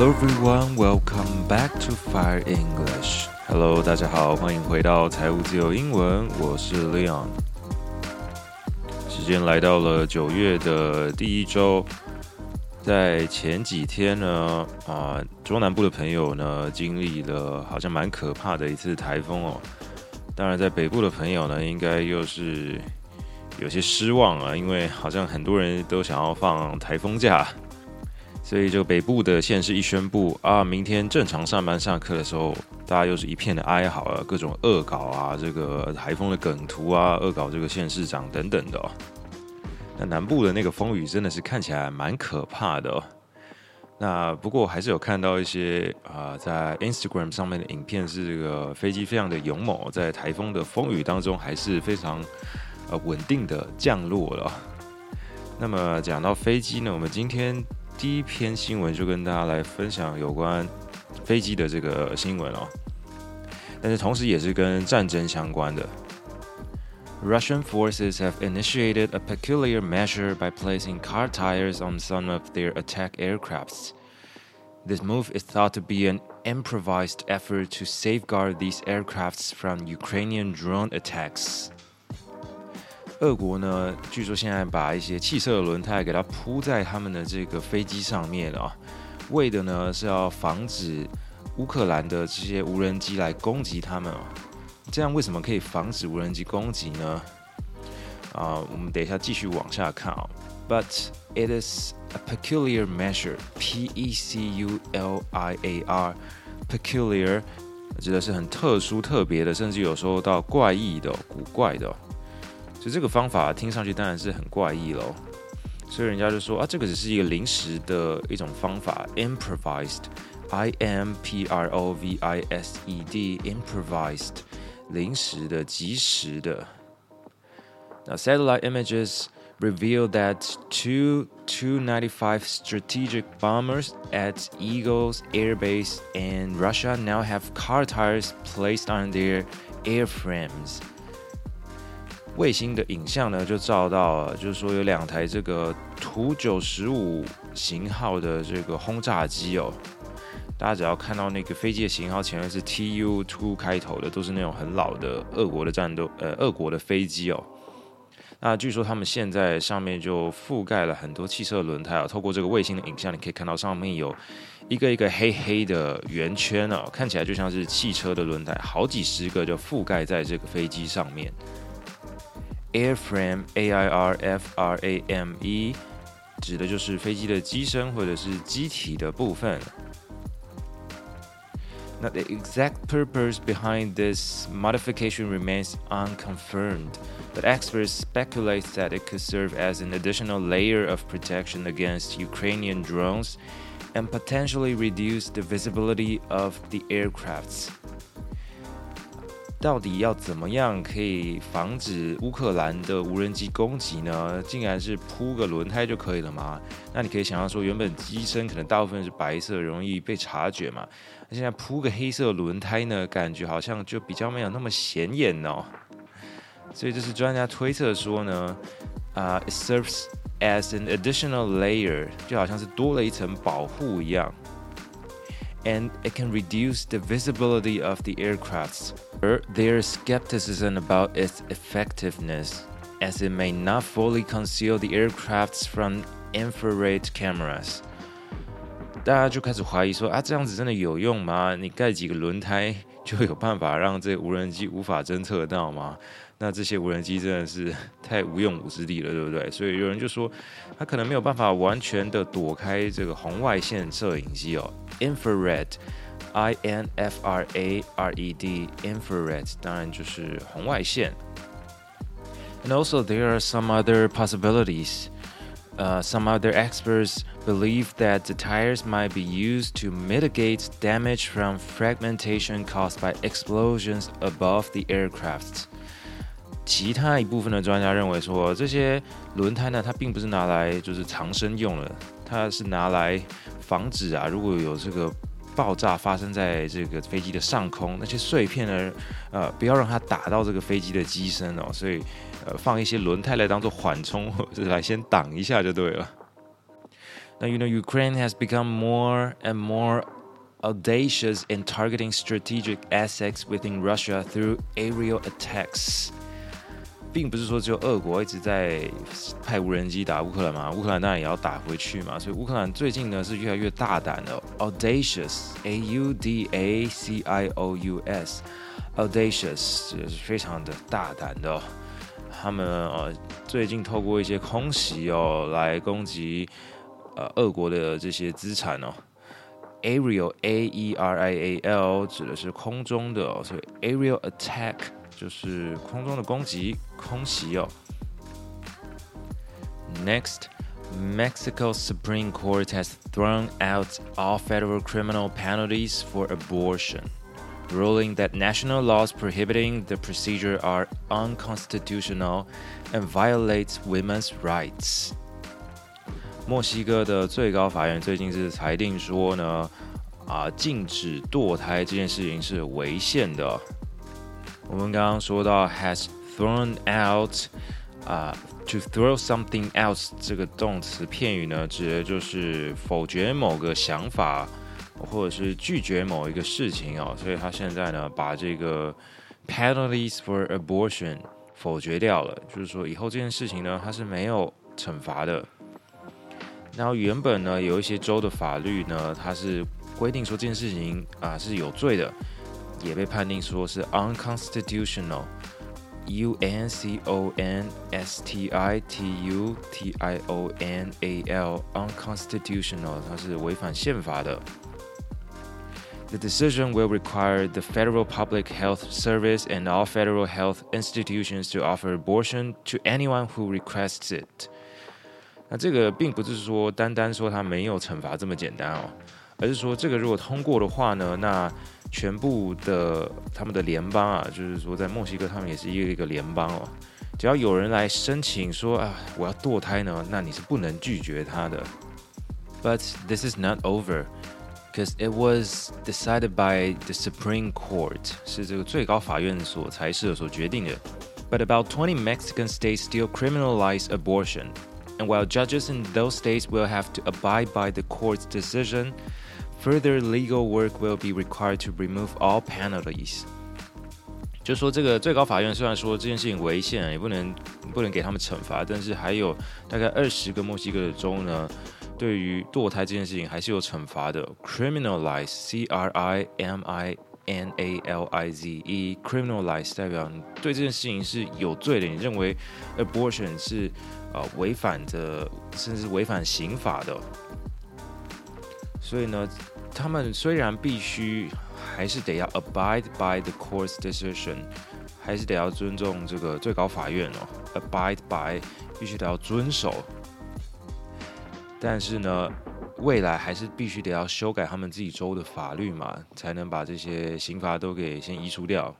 Hello everyone, welcome back to Fire English. Hello，大家好，欢迎回到财务自由英文，我是 Leon。时间来到了九月的第一周，在前几天呢，啊，中南部的朋友呢，经历了好像蛮可怕的一次台风哦。当然，在北部的朋友呢，应该又是有些失望啊，因为好像很多人都想要放台风假。所以，就北部的县市一宣布啊，明天正常上班上课的时候，大家又是一片的哀嚎啊，各种恶搞啊，这个台风的梗图啊，恶搞这个县市长等等的哦。那南部的那个风雨真的是看起来蛮可怕的哦。那不过还是有看到一些啊，在 Instagram 上面的影片，是这个飞机非常的勇猛，在台风的风雨当中还是非常呃稳定的降落了。那么讲到飞机呢，我们今天。第一篇新闻就跟大家来分享有关飞机的这个新闻哦，但是同时也是跟战争相关的。Russian forces have initiated a peculiar measure by placing car tires on some of their attack aircrafts. This move is thought to be an improvised effort to safeguard these aircrafts from Ukrainian drone attacks. 俄国呢，据说现在把一些汽车的轮胎给它铺在他们的这个飞机上面啊，为的呢是要防止乌克兰的这些无人机来攻击他们啊。这样为什么可以防止无人机攻击呢？啊，我们等一下继续往下看啊。But it is a peculiar measure, P-E-C-U-L-I-A-R，peculiar 指的是很特殊、特别的，甚至有时候到怪异的、古怪的。所以这个方法听上去当然是很怪异喽，所以人家就说啊，这个只是一个临时的一种方法，improvised，I M P R O V I S E D，improvised，临时的、即时的。Now satellite images reveal that two Tu-95 strategic bombers at Eagles Air Base in Russia now have car tires placed on their airframes. 卫星的影像呢，就照到了，就是说有两台这个图九十五型号的这个轰炸机哦。大家只要看到那个飞机的型号前面是 TU two 开头的，都是那种很老的俄国的战斗呃俄国的飞机哦。那据说他们现在上面就覆盖了很多汽车轮胎啊。透过这个卫星的影像，你可以看到上面有一个一个黑黑的圆圈哦，看起来就像是汽车的轮胎，好几十个就覆盖在这个飞机上面。Airframe, A-I-R-F-R-A-M-E，指的就是飞机的机身或者是机体的部分。Now the exact purpose behind this modification remains unconfirmed, but experts speculate that it could serve as an additional layer of protection against Ukrainian drones and potentially reduce the visibility of the aircrafts. 到底要怎么样可以防止乌克兰的无人机攻击呢？竟然是铺个轮胎就可以了吗？那你可以想象说，原本机身可能大部分是白色，容易被察觉嘛。那现在铺个黑色轮胎呢，感觉好像就比较没有那么显眼哦。所以这是专家推测说呢，啊、it serves as an additional layer，就好像是多了一层保护一样。And it can reduce the visibility of the aircrafts. There is skepticism about its effectiveness, as it may not fully conceal the aircrafts from infrared cameras. 大家就开始怀疑说啊，这样子真的有用吗？你盖几个轮胎就有办法让这个无人机无法侦测到吗？ 那这些无人机真的是太无用武之地了，对不对？所以有人就说，它可能没有办法完全的躲开这个红外线摄影机哦，infrared，I N F R A R E D，infrared，当然就是红外线。And also there are some other possibilities. Uh, some other experts believe that the tires might be used to mitigate damage from fragmentation caused by explosions above the aircraft. 其他一部分的专家认为说，这些轮胎呢，它并不是拿来就是藏身用的，它是拿来防止啊，如果有这个爆炸发生在这个飞机的上空，那些碎片呢，呃，不要让它打到这个飞机的机身哦，所以呃，放一些轮胎来当做缓冲，或者来先挡一下就对了。那 you know Ukraine has become more and more audacious in targeting strategic assets within Russia through aerial attacks。并不是说只有俄国一直在派无人机打乌克兰嘛，乌克兰当然也要打回去嘛，所以乌克兰最近呢是越来越大胆的，audacious，a u d a c i o u s，audacious 是非常的大胆的。他们呃最近透过一些空袭哦来攻击呃俄国的这些资产哦，aerial a e r i a l 指的是空中的哦，所以 aerial attack。就是空中的攻击，空袭哦。Next, Mexico's Supreme Court has thrown out all federal criminal penalties for abortion, ruling that national laws prohibiting the procedure are unconstitutional and violates women's rights. 墨西哥的最高法院最近是裁定说呢，啊，禁止堕胎这件事情是违宪的。 我们刚刚说到 has thrown out 啊、，to throw something out 这个动词片语呢，指的就是否决某个想法，或者是拒绝某一个事情哦。所以他现在呢，把这个 penalties for abortion 否决掉了，就是说以后这件事情呢，它是没有惩罚的。然后原本呢，有一些州的法律呢，它是规定说这件事情啊、是有罪的。也被判定说是 unconstitutional，u n c o n s t i t u t i o n a l，unconstitutional，它是违反宪法的。The decision will require the Federal Public Health Service and all federal health institutions to offer abortion to anyone who requests it。那这个并不是说单单说它没有惩罚这么简单哦， 而是说这个如果通过的话呢，那全部的他们的联邦啊，就是说在墨西哥，他们也是一个一个联邦哦。只要有人来申请说啊，我要堕胎呢，那你是不能拒绝他的。But this is not over, because it was decided by the Supreme Court，是这个最高法院所裁示的所决定的。But about twenty Mexican states still criminalize abortion, and while judges in those states will have to abide by the court's decision. Further legal work will be required to remove all penalties。就说这个最高法院虽然说这件事情违宪，也不能不能给他们惩罚，但是还有大概二十个墨西哥的州呢，对于堕胎这件事情还是有惩罚的。Criminalize，C R I M I N A L I Z E，criminalize 代表你对这件事情是有罪的，你认为 abortion 是呃违反的，甚至违反刑法的。所以呢，他们虽然必须还是得要 abide by the court's decision，还是得要尊重这个最高法院哦，abide by 必须得要遵守。但是呢，未来还是必须得要修改他们自己州的法律嘛，才能把这些刑罚都给先移除掉。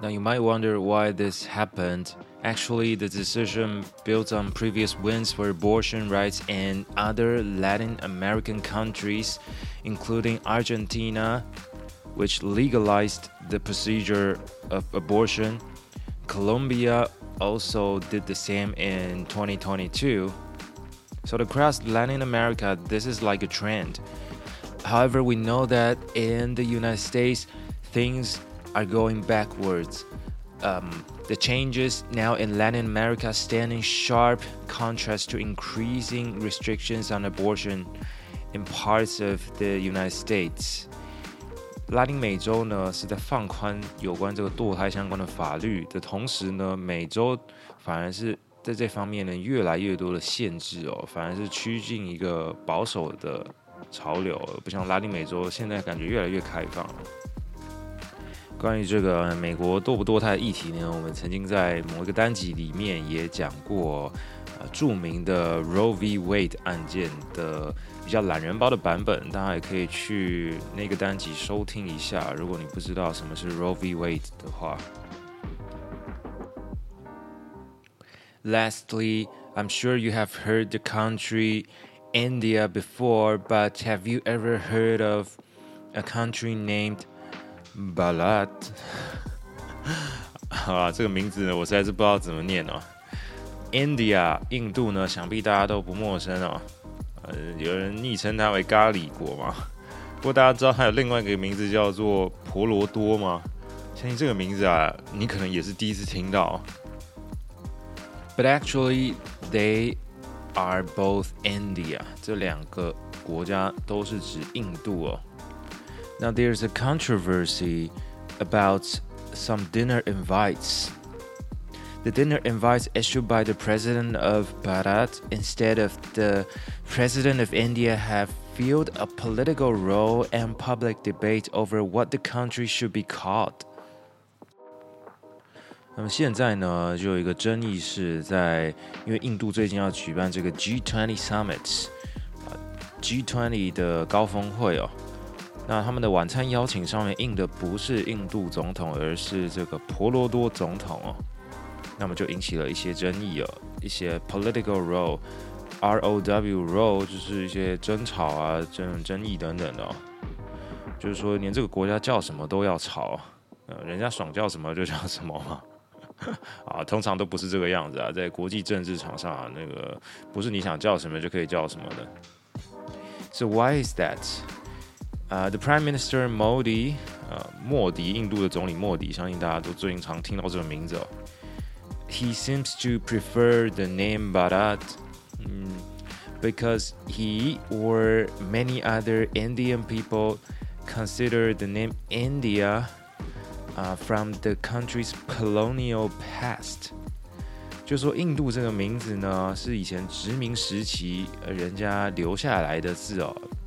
Now you might wonder why this happened. Actually, the decision built on previous wins for abortion rights in other Latin American countries, including Argentina, which legalized the procedure of abortion. Colombia also did the same in 2022. So, across Latin America, this is like a trend. However, we know that in the United States, things are going backwards. Um, the changes now in Latin America stand in sharp contrast to increasing restrictions on abortion in parts of the United States. 拉丁美洲呢是在放宽有关这个堕胎相关的法律的同时呢，美洲反而是在这方面呢越来越多的限制哦，反而是趋近一个保守的潮流，不像拉丁美洲现在感觉越来越开放。 关于这个美国堕不堕胎的议题呢，我们曾经在某一个单集里面也讲过，呃，着名的 Roe v. Wade 案件的比较懒人包的版本，大家也可以去那个单集收听一下。如果你不知道什么是 Roe v. Wade 的话。Lastly, I'm sure you have heard the country India before, but have you ever heard of a country named Balat，好啦，这个名字呢，我实在是不知道怎么念哦。India 印度呢，想必大家都不陌生哦。呃，有人昵称它为咖喱国嘛。不过大家知道它有另外一个名字叫做婆罗多吗？相信这个名字啊，你可能也是第一次听到。But actually, they are both India。这两个国家都是指印度哦。Now there's a controversy about some dinner invites. The dinner invites issued by the president of Bharat instead of the president of India have fueled a political row and public debate over what the country should be called. 那么现在呢，就有一个争议是在，因为印度最近要举办这个 G20 Summit，啊，G20 的高峰会哦。 那他们的晚餐邀请上面印的不是印度总统，而是这个婆罗多总统哦。那么就引起了一些争议哦，一些 political row，R O W row 就是一些争吵啊、争争议等等的哦。就是说，连这个国家叫什么都要吵，呃，人家爽叫什么就叫什么嘛。啊，通常都不是这个样子啊，在国际政治场上啊，那个不是你想叫什么就可以叫什么的。So why is that? 啊、uh,，The Prime Minister Modi，呃，莫迪，印度的总理莫迪，相信大家都最近常听到这个名字哦。He seems to prefer the name Bharat, um, because he or many other Indian people consider the name India, uh, from the country's colonial past. 就说印度这个名字呢，是以前殖民时期人家留下来的字哦，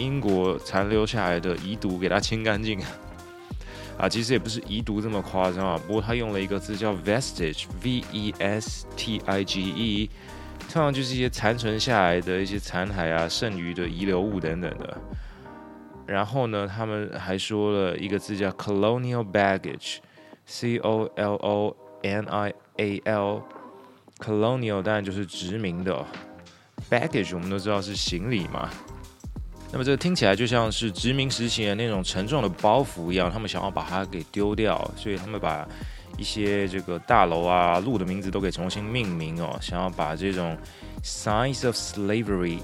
英国残留下来的遗毒给它清干净。啊，其实也不是遗毒这么夸张啊，不过他用了一个字叫 vestige，v e s t i g e，通常就是一些残存下来的一些残骸啊、剩余的遗留物等等的。然后呢，他们还说了一个字叫 colonial baggage，c o l o n i a l，colonial 当然就是殖民的，baggage 我们都知道是行李嘛。那么这听起来就像是殖民时期的那种沉重的包袱一样，他们想要把它给丢掉，所以他们把一些这个大楼啊、路的名字都给重新命名哦，想要把这种 signs of slavery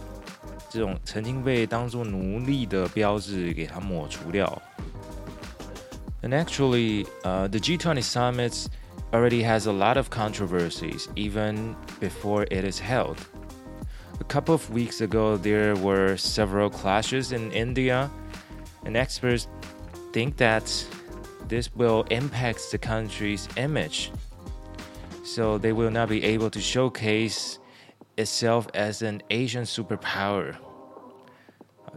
这种曾经被当做奴隶的标志给它抹除掉。And actually, uh, the G20 summits already has a lot of controversies even before it is held. A couple of weeks ago, there were several clashes in India, and experts think that this will impact the country's image. So they will not be able to showcase itself as an Asian superpower.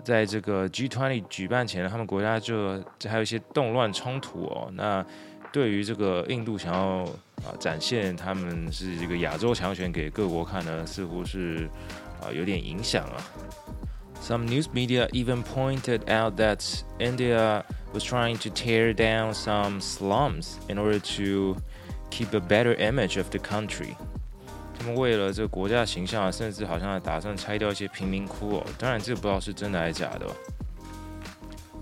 在这个 G20 举办前，他们国家就还有一些动乱冲突哦。那对于这个印度想要啊展现他们是这个亚洲强权给各国看呢，似乎是。 啊，有点影响啊。Some news media even pointed out that India was trying to tear down some slums in order to keep a better image of the country。他们为了这个国家形象，甚至好像还打算拆掉一些贫民窟哦。当然，这个不知道是真的还是假的。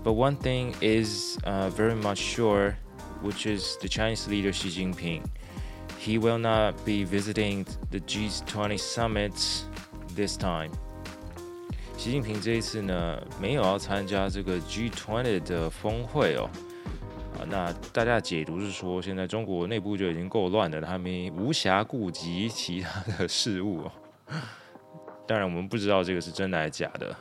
But one thing is uh, very much sure, which is the Chinese leader Xi Jinping. He will not be visiting the G20 summit. This time，习近平这一次呢，没有要参加这个 G20 的峰会哦。啊，那大家解读是说，现在中国内部就已经够乱了，他们无暇顾及其他的事物哦。当然，我们不知道这个是真的还是假的。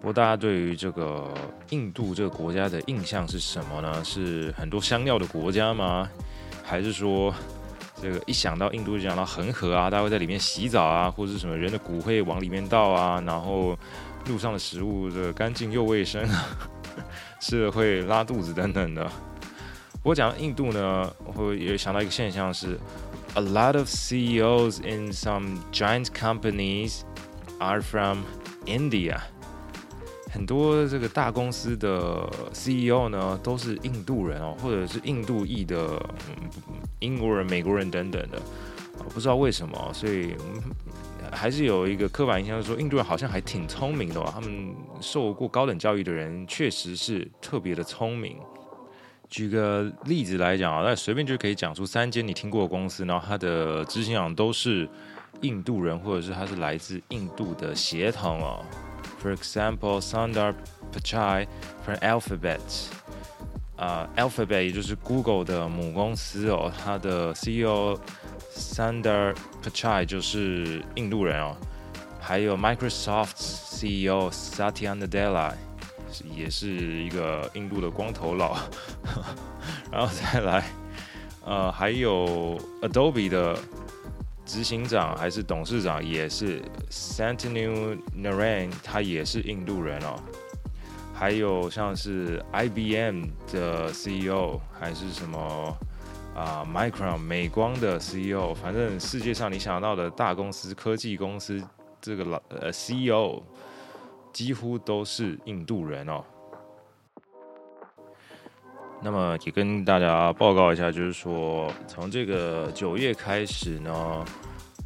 不过，大家对于这个印度这个国家的印象是什么呢？是很多香料的国家吗？还是说？这个一想到印度就想到恒河啊，大家会在里面洗澡啊，或者是什么人的骨灰往里面倒啊，然后路上的食物这干净又卫生，吃了会拉肚子等等的。我讲印度呢，我会也想到一个现象是，a lot of CEOs in some giant companies are from India。很多这个大公司的 CEO 呢，都是印度人哦，或者是印度裔的、英国人、美国人等等的，不知道为什么，所以、还是有一个刻板印象，说印度人好像还挺聪明的哦。他们受过高等教育的人，确实是特别的聪明。举个例子来讲啊，那随便就可以讲出三间你听过的公司，然后它的执行长都是印度人，或者是他是来自印度的血统哦。For example, Sundar Pichai from Alphabet，啊、，Alphabet 也就是 Google 的母公司哦，它的 CEO Sundar Pichai 就是印度人哦，还有 Microsoft CEO Satya Nadella 也是一个印度的光头佬，然后再来，呃，还有 Adobe 的。执行长还是董事长也是 Santanu Naren，他也是印度人哦。还有像是 IBM 的 CEO，还是什么啊、Micron 美光的 CEO，反正世界上你想到的大公司、科技公司这个老呃 CEO 几乎都是印度人哦。那么也跟大家报告一下，就是说，从这个九月开始呢，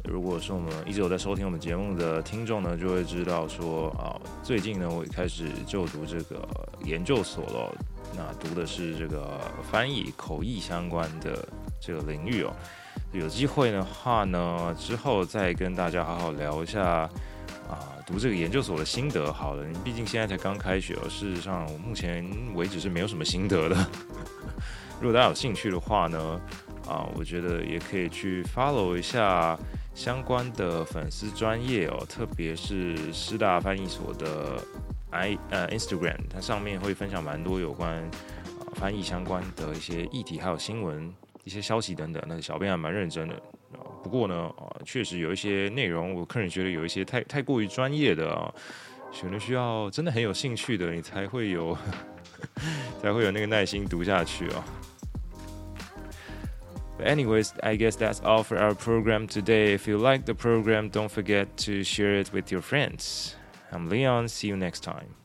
如果是我们一直有在收听我们节目的听众呢，就会知道说啊，最近呢，我也开始就读这个研究所了。那读的是这个翻译口译相关的这个领域哦。有机会的话呢，之后再跟大家好好聊一下。啊，读这个研究所的心得好了，毕竟现在才刚开学哦。事实上，我目前为止是没有什么心得的。如果大家有兴趣的话呢，啊，我觉得也可以去 follow 一下相关的粉丝专业哦，特别是师大翻译所的 i 呃 Instagram，它上面会分享蛮多有关啊翻译相关的一些议题，还有新闻、一些消息等等。那小编还蛮认真的。不过呢，啊，确实有一些内容，我个人觉得有一些太太过于专业的啊，可能需要真的很有兴趣的，你才会有 才会有那个耐心读下去啊。But anyways, I guess that's all for our program today. If you like the program, don't forget to share it with your friends. I'm Leon. See you next time.